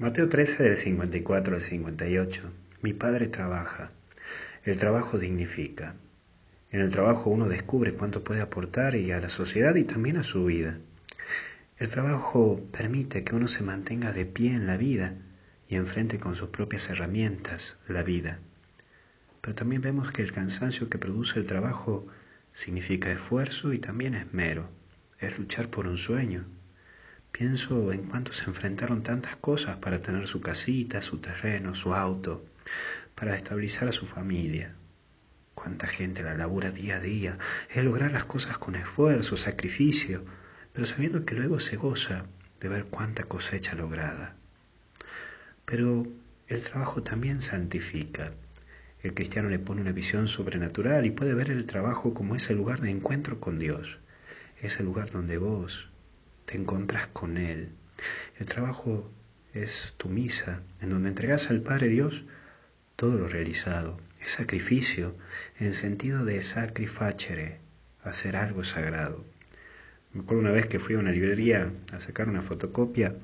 Mateo 13 del 54 al 58. Mi Padre trabaja. El trabajo dignifica. En el trabajo uno descubre cuánto puede aportar y a la sociedad y también a su vida. El trabajo permite que uno se mantenga de pie en la vida y enfrente con sus propias herramientas la vida. Pero también vemos que el cansancio que produce el trabajo significa esfuerzo y también esmero. Es luchar por un sueño. Pienso en cuánto se enfrentaron tantas cosas para tener su casita, su terreno, su auto, para estabilizar a su familia. Cuánta gente la labura día a día, es lograr las cosas con esfuerzo, sacrificio, pero sabiendo que luego se goza de ver cuánta cosecha lograda. Pero el trabajo también santifica. El cristiano le pone una visión sobrenatural y puede ver el trabajo como ese lugar de encuentro con Dios, ese lugar donde vos te encontrás con Él. El trabajo es tu misa, en donde entregas al Padre Dios todo lo realizado. Es sacrificio, en sentido de sacrificere, hacer algo sagrado. Me acuerdo una vez que fui a una librería a sacar una fotocopia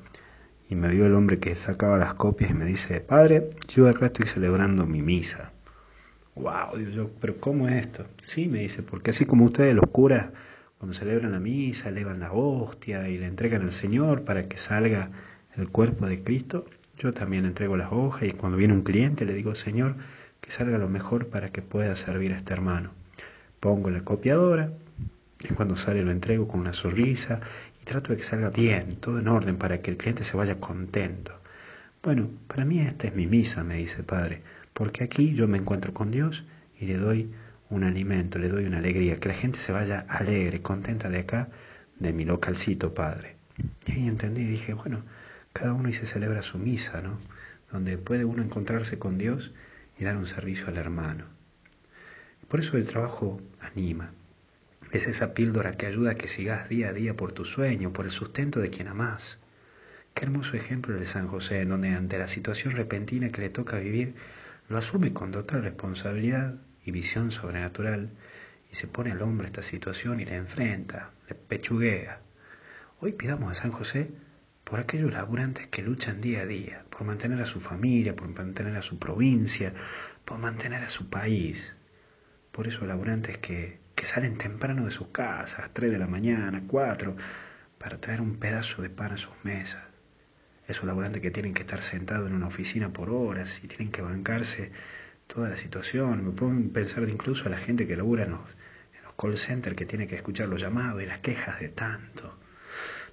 y me vio el hombre que sacaba las copias y me dice, padre, yo acá estoy celebrando mi misa. Wow, digo yo, pero ¿cómo es esto? Sí, me dice, porque así como ustedes los curas, cuando celebran la misa, elevan la hostia y le entregan al Señor para que salga el cuerpo de Cristo, yo también entrego las hojas y cuando viene un cliente le digo, Señor, que salga lo mejor para que pueda servir a este hermano. Pongo la copiadora, y cuando sale lo entrego con una sonrisa y trato de que salga bien, todo en orden, para que el cliente se vaya contento. Bueno, para mí esta es mi misa, me dice Padre, porque aquí yo me encuentro con Dios y le doy un alimento, le doy una alegría, que la gente se vaya alegre, contenta de acá, de mi localcito, Padre. Y ahí entendí dije, bueno, cada uno y se celebra su misa, ¿no? Donde puede uno encontrarse con Dios y dar un servicio al hermano. Por eso el trabajo anima, es esa píldora que ayuda a que sigas día a día por tu sueño, por el sustento de quien amás. Qué hermoso ejemplo el de San José, en donde ante la situación repentina que le toca vivir, lo asume con total responsabilidad y visión sobrenatural, y se pone al hombre esta situación y la enfrenta, le pechuguea. Hoy pidamos a San José por aquellos laburantes que luchan día a día, por mantener a su familia, por mantener a su provincia, por mantener a su país. Por esos laburantes que que salen temprano de sus casas, 3 de la mañana, 4, para traer un pedazo de pan a sus mesas. Esos laburantes que tienen que estar sentados en una oficina por horas y tienen que bancarse toda la situación. Me puedo pensar incluso a la gente que labura en los, call centers que tiene que escuchar los llamados y las quejas de tanto.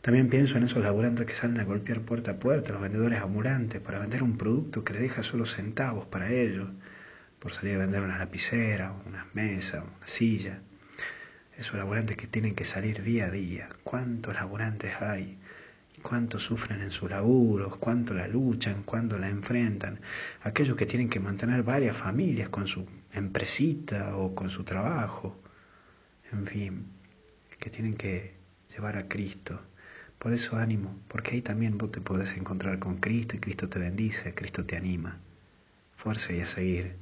También pienso en esos laburantes que salen a golpear puerta a puerta, los vendedores ambulantes, para vender un producto que le deja solo centavos para ellos, por salir a vender una lapicera, unas mesas, una silla esos laburantes que tienen que salir día a día, cuántos laburantes hay, cuántos sufren en sus laburos, cuánto la luchan, cuánto la enfrentan, aquellos que tienen que mantener varias familias con su empresita o con su trabajo, en fin, que tienen que llevar a Cristo. Por eso ánimo, porque ahí también vos te podés encontrar con Cristo y Cristo te bendice, Cristo te anima. Fuerza y a seguir.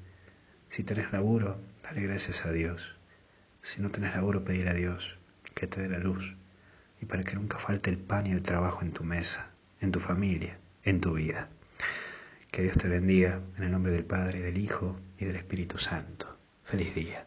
Si tenés laburo, dale gracias a Dios. Si no tenés laburo, pedir a Dios que te dé la luz y para que nunca falte el pan y el trabajo en tu mesa, en tu familia, en tu vida. Que Dios te bendiga en el nombre del Padre, del Hijo y del Espíritu Santo. Feliz día.